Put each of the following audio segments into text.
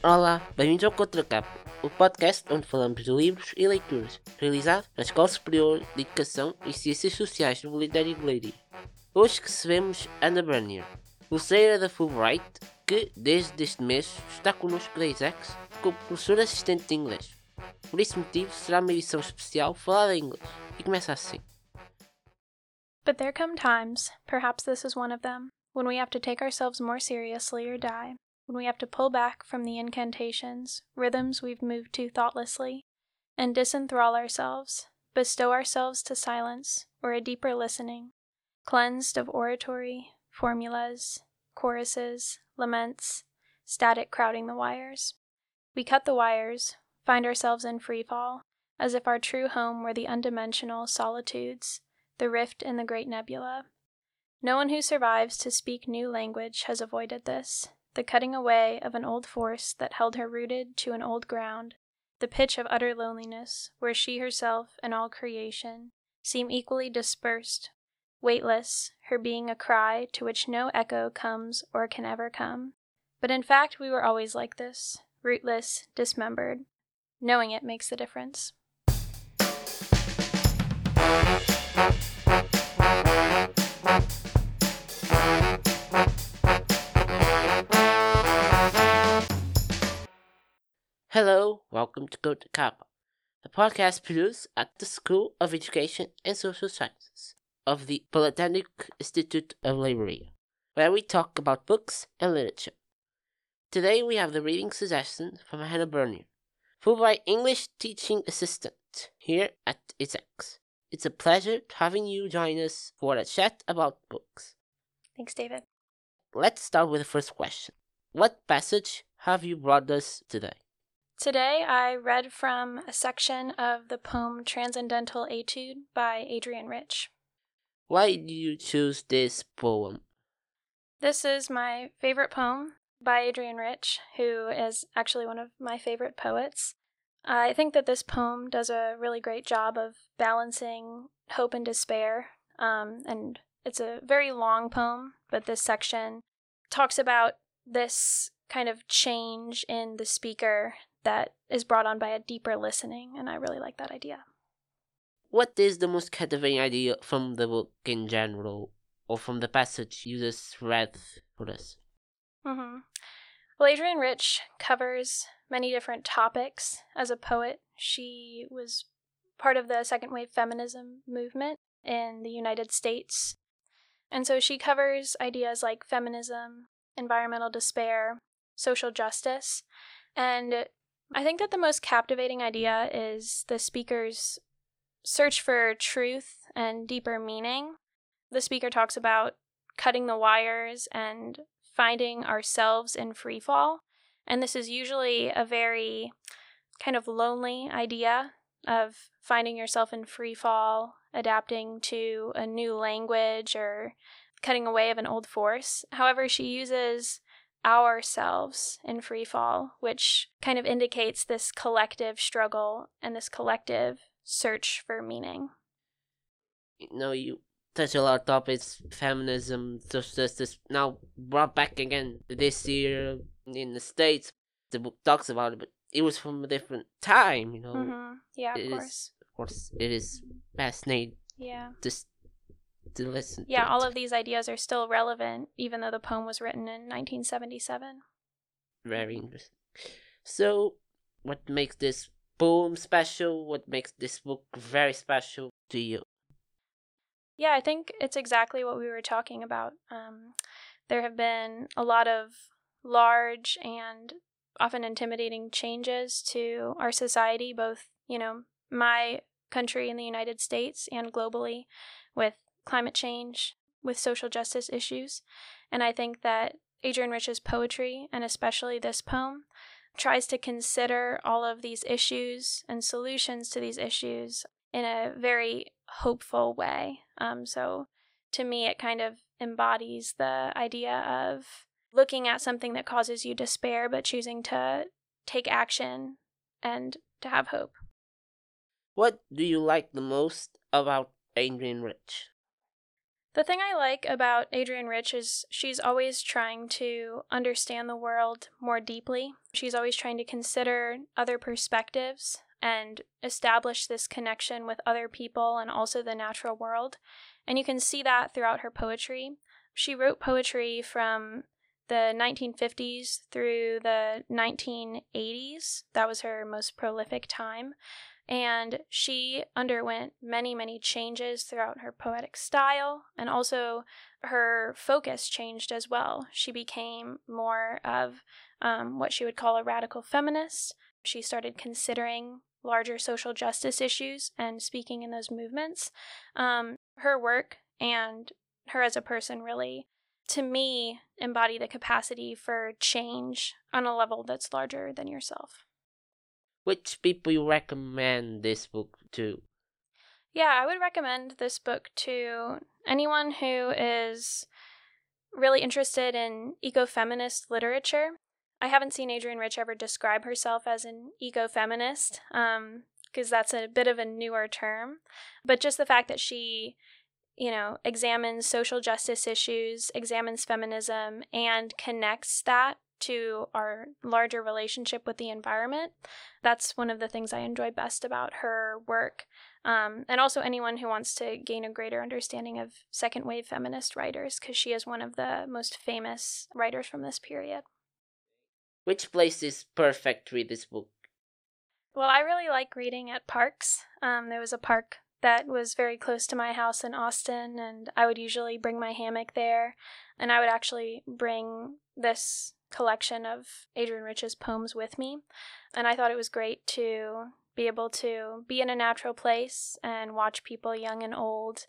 Olá, bem-vindos ao Contracapa, o podcast onde falamos de livros e leituras, realizado na Escola Superior de Educação e Ciências Sociais do de Leiria. Hoje recebemos Ana Bernier, bolseira da Fulbright, que desde este mês está connosco da ISEX como professora assistente de inglês. Por esse motivo, será uma edição especial falada em inglês, e começa assim. But there come times, perhaps this is one of them, when we have to take ourselves more seriously or die, when we have to pull back from the incantations, rhythms we've moved to thoughtlessly, and disenthrall ourselves, bestow ourselves to silence or a deeper listening, cleansed of oratory, formulas, choruses, laments, static crowding the wires. We cut the wires, find ourselves in free fall, as if our true home were the undimensional solitudes the rift in the great nebula. No one who survives to speak new language has avoided this the cutting away of an old force that held her rooted to an old ground, the pitch of utter loneliness, where she herself and all creation seem equally dispersed, weightless, her being a cry to which no echo comes or can ever come. But in fact, we were always like this, rootless, dismembered. Knowing it makes the difference. Hello, welcome to Contracapa, the podcast produced at the School of Education and Social Sciences of the Polytechnic Institute of Leiria, where we talk about books and literature. Today we have the reading suggestion from Hannah Bernier, Fulbright English Teaching Assistant here at ESECS. It's a pleasure having you join us for a chat about books. Thanks, David. Let's start with the first question. What passage have you brought us today? Today I read from a section of the poem Transcendental Etude by Adrienne Rich. Why did you choose this poem? This is my favorite poem by Adrienne Rich, who is actually one of my favorite poets. I think that this poem does a really great job of balancing hope and despair. Um, and it's a very long poem, but this section talks about this kind of change in the speaker that is brought on by a deeper listening, and I really like that idea. What is the most captivating idea from the book in general, or from the passage you just read for us? Mm-hmm. Well, Adrienne Rich covers many different topics. As a poet, she was part of the second wave feminism movement in the United States. And so she covers ideas like feminism, environmental despair, social justice, and I think that the most captivating idea is the speaker's search for truth and deeper meaning. The speaker talks about cutting the wires and finding ourselves in free fall. And this is usually a very kind of lonely idea of finding yourself in free fall, adapting to a new language, or cutting away of an old force. However, she uses ourselves in free fall, which kind of indicates this collective struggle and this collective search for meaning. You know, you touch a lot of topics, feminism, social justice, now brought back again this year in the States. The book talks about it, but it was from a different time, you know. Mm-hmm. Yeah, of It course. is- of course, it is fascinating Yeah. just to listen Yeah, it. all of these ideas are still relevant, even though the poem was written in 1977. Very interesting. So, what makes this poem special? What makes this book very special to you? Yeah, I think it's exactly what we were talking about. Um, there have been a lot of large and often intimidating changes to our society, both, you know, my country in the United States and globally with climate change, with social justice issues. And I think that Adrienne Rich's poetry, and especially this poem, tries to consider all of these issues and solutions to these issues in a very hopeful way. Um, so to me, it kind of embodies the idea of looking at something that causes you despair, but choosing to take action and to have hope. What do you like the most about Adrienne Rich? The thing I like about Adrienne Rich is she's always trying to understand the world more deeply. She's always trying to consider other perspectives and establish this connection with other people and also the natural world. And you can see that throughout her poetry. She wrote poetry from the 1950s through the 1980s. That was her most prolific time. And she underwent many, many changes throughout her poetic style, and also her focus changed as well. She became more of um, what she would call a radical feminist. She started considering larger social justice issues and speaking in those movements. Um, her work and her as a person really, to me, embody the capacity for change on a level that's larger than yourself. Which people you recommend this book to? Yeah, I would recommend this book to anyone who is really interested in ecofeminist literature. I haven't seen Adrienne Rich ever describe herself as an ecofeminist, um, because that's a bit of a newer term. But just the fact that she, you know, examines social justice issues, examines feminism, and connects that to our larger relationship with the environment. That's one of the things I enjoy best about her work. Um, and also, anyone who wants to gain a greater understanding of second wave feminist writers, because she is one of the most famous writers from this period. Which place is perfect to read this book? Well, I really like reading at parks. Um, there was a park that was very close to my house in Austin, and I would usually bring my hammock there. And I would actually bring this collection of Adrienne Rich's poems with me. And I thought it was great to be able to be in a natural place and watch people, young and old,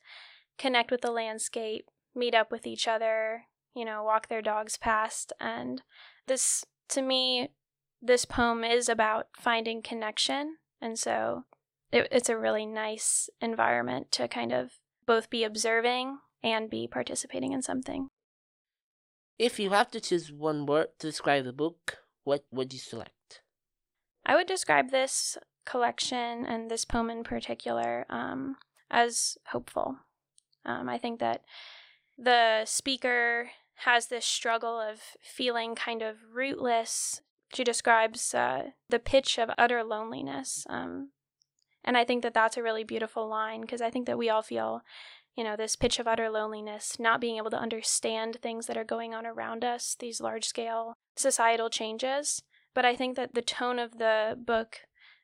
connect with the landscape, meet up with each other, you know, walk their dogs past. And this to me, this poem is about finding connection. And so it, it's a really nice environment to kind of both be observing and be participating in something. If you have to choose one word to describe the book, what would you select? I would describe this collection and this poem in particular um, as hopeful. Um, I think that the speaker has this struggle of feeling kind of rootless. She describes uh, the pitch of utter loneliness. Um, and I think that that's a really beautiful line because I think that we all feel, you know, this pitch of utter loneliness, not being able to understand things that are going on around us, these large scale societal changes. But I think that the tone of the book,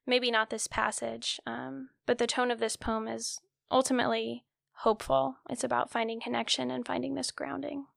maybe not this passage, um, but the tone of this poem is ultimately hopeful. It's about finding connection and finding this grounding.